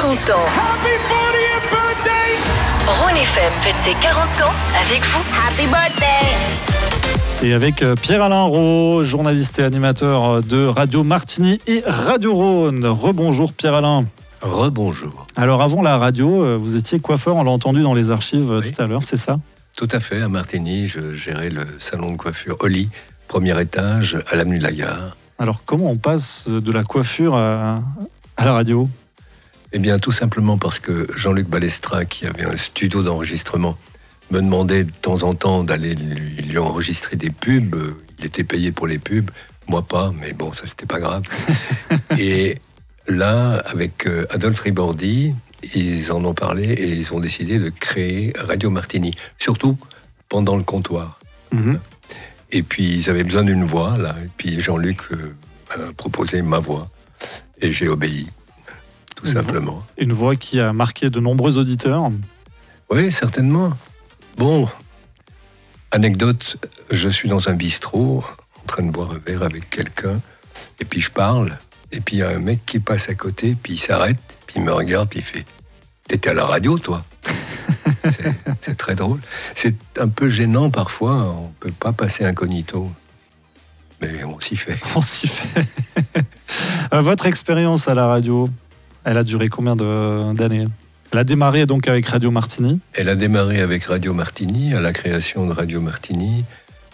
40 ans. Rhône FM fête ses 40 ans avec vous. Happy birthday Et avec euh, Pierre-Alain Rowe, journaliste et animateur de Radio Martini et Radio Rhône. Rebonjour Pierre-Alain. Rebonjour. Alors avant la radio, euh, vous étiez coiffeur, on l'a entendu dans les archives euh, Oui. tout à l'heure, c'est ça? Tout à fait, à Martigny, je gérais le salon de coiffure Oli, premier étage, à l'avenue de la Gare. Alors comment on passe de la coiffure à, à la radio? Eh bien, tout simplement parce que Jean-Luc Balestra, qui avait un studio d'enregistrement, me demandait de temps en temps d'aller lui, lui enregistrer des pubs. Il était payé pour les pubs, moi pas, mais bon, ça c'était pas grave. et là, avec euh, Adolphe Ribordi, ils en ont parlé et ils ont décidé de créer Radio Martini, surtout pendant le comptoir. Mhm. Et puis ils avaient besoin d'une voix, là. Et puis Jean-Luc euh, a proposé ma voix. Et j'ai obéi, tout Une voix. simplement. Une voix qui a marqué de nombreux auditeurs. Oui, certainement. Bon, anecdote, je suis dans un bistrot, en train de boire un verre avec quelqu'un, et puis je parle, et puis il y a un mec qui passe à côté, puis il s'arrête, puis il me regarde, puis il fait T'étais à la radio, toi C'est- très drôle. C'est un peu gênant parfois, on peut pas passer incognito. Mais on s'y fait. On s'y fait. Euh, Votre expérience à la radio, elle a duré combien d'années? Elle a démarré donc avec Radio Martini. Elle a démarré avec Radio Martini, à la création de Radio Martini.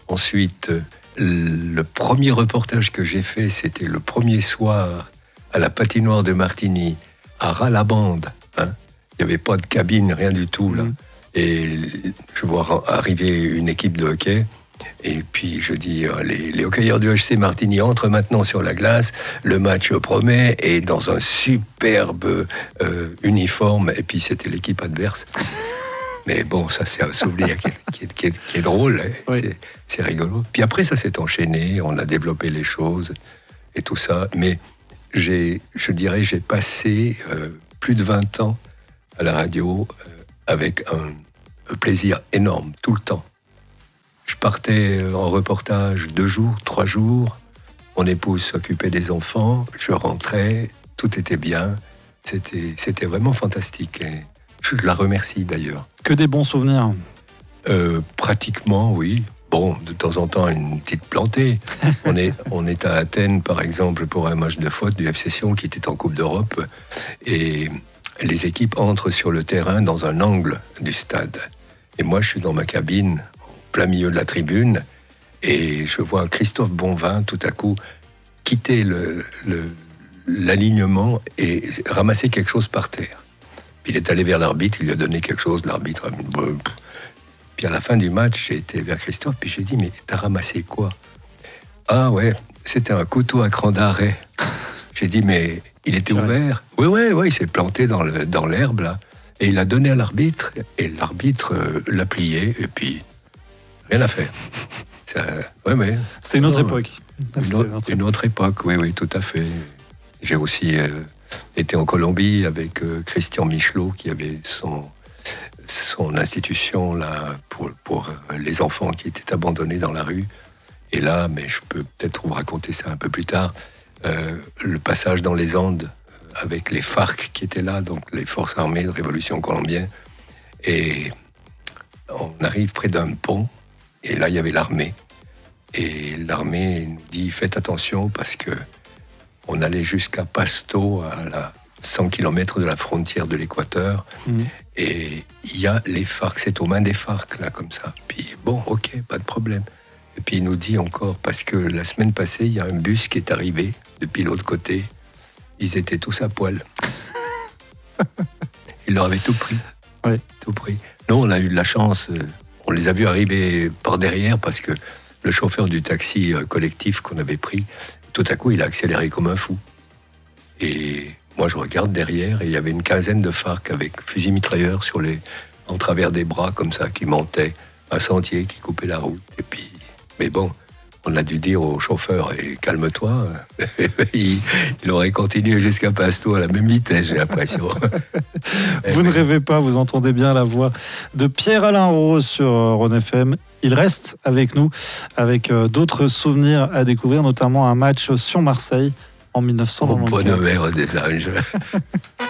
Ensuite, le premier reportage que j'ai fait, c'était le premier soir à la patinoire de Martini, à Ras-la-Bande. hein. Il n'y avait pas de cabine, rien du tout. là. Mhm. Et je vois arriver une équipe de hockey. Et puis je dis, euh, les, les hockeyeurs du HC Martini entrent maintenant sur la glace, le match promet, et dans un superbe euh, uniforme, et puis c'était l'équipe adverse. Mais bon, ça c'est un souvenir qui est, qui est- qui est- qui est drôle, hein. Oui. C'est- c'est rigolo. Puis après ça s'est enchaîné, on a développé les choses et tout ça. Mais j'ai, je dirais, j'ai passé euh, plus de 20 ans à la radio euh, avec un, un plaisir énorme, tout le temps. Je partais en reportage deux jours, trois jours. Mon épouse s'occupait des enfants. Je rentrais, tout était bien. C'était, c'était vraiment fantastique. Et je la remercie d'ailleurs. Que des bons souvenirs. Euh, pratiquement, oui. Bon, de temps en temps, une petite plantée. on, est, on est à Athènes, par exemple, pour un match de faute du FC Sion qui était en Coupe d'Europe. Et les équipes entrent sur le terrain dans un angle du stade. Et moi, je suis dans ma cabine, plein milieu de la tribune, et je vois Christophe Bonvin, tout à coup, quitter le- le- l'alignement et ramasser quelque chose par terre. Puis il est allé vers l'arbitre, il lui a donné quelque chose, l'arbitre. Puis à la fin du match, j'ai été vers Christophe, puis j'ai dit, mais t'as ramassé quoi? Ah ouais, c'était un couteau à cran d'arrêt. J'ai dit, mais il était ouvert Oui, oui, oui, il s'est planté dans l'herbe, là. Et il l'a donné à l'arbitre, et l'arbitre euh, l'a plié, et puis rien à faire. Ça, ouais, ouais. C'est une autre époque. Une autre, une autre époque, oui, oui, tout à fait. J'ai aussi euh, été en Colombie avec euh, Christian Michelot, qui avait son, son institution là pour, pour euh, les enfants qui étaient abandonnés dans la rue. Et là, mais je peux peut-être vous raconter ça un peu plus tard, euh, le passage dans les Andes euh, avec les FARC qui étaient là, donc les forces armées de révolution colombienne. Et on arrive près d'un pont, et là, il y avait l'armée. Et l'armée nous dit faites attention parce que on allait jusqu'à Pasto, à la 100 km de la frontière de l'Équateur, Mhm. et il y a les FARC, c'est aux mains des FARC, là, comme ça. Puis bon, ok, pas de problème. Et puis il nous dit encore, parce que la semaine passée, il y a un bus qui est arrivé depuis l'autre côté, ils étaient tous à poil. Ils leur avaient tout pris. Tout pris. Nous, on a eu de la chance, euh, on les a vus arriver par derrière parce que le chauffeur du taxi euh, collectif qu'on avait pris, tout à coup, il a accéléré comme un fou. Et moi, je regarde derrière et il y avait une quinzaine de FARC avec fusil mitrailleur sur les, en travers des bras comme ça, qui montaient un sentier, qui coupait la route. Et puis, mais bon, on a dû dire au chauffeur et calme-toi. il, il aurait continué jusqu'à Pasto à la même vitesse, j'ai l'impression. Vous ne rêvez pas, vous entendez bien la voix de Pierre-Alain Rose sur euh, Rhône FM. Il reste avec nous, avec euh, d'autres souvenirs à découvrir, notamment un match sur Marseille en Au 1994. bonheur des âges.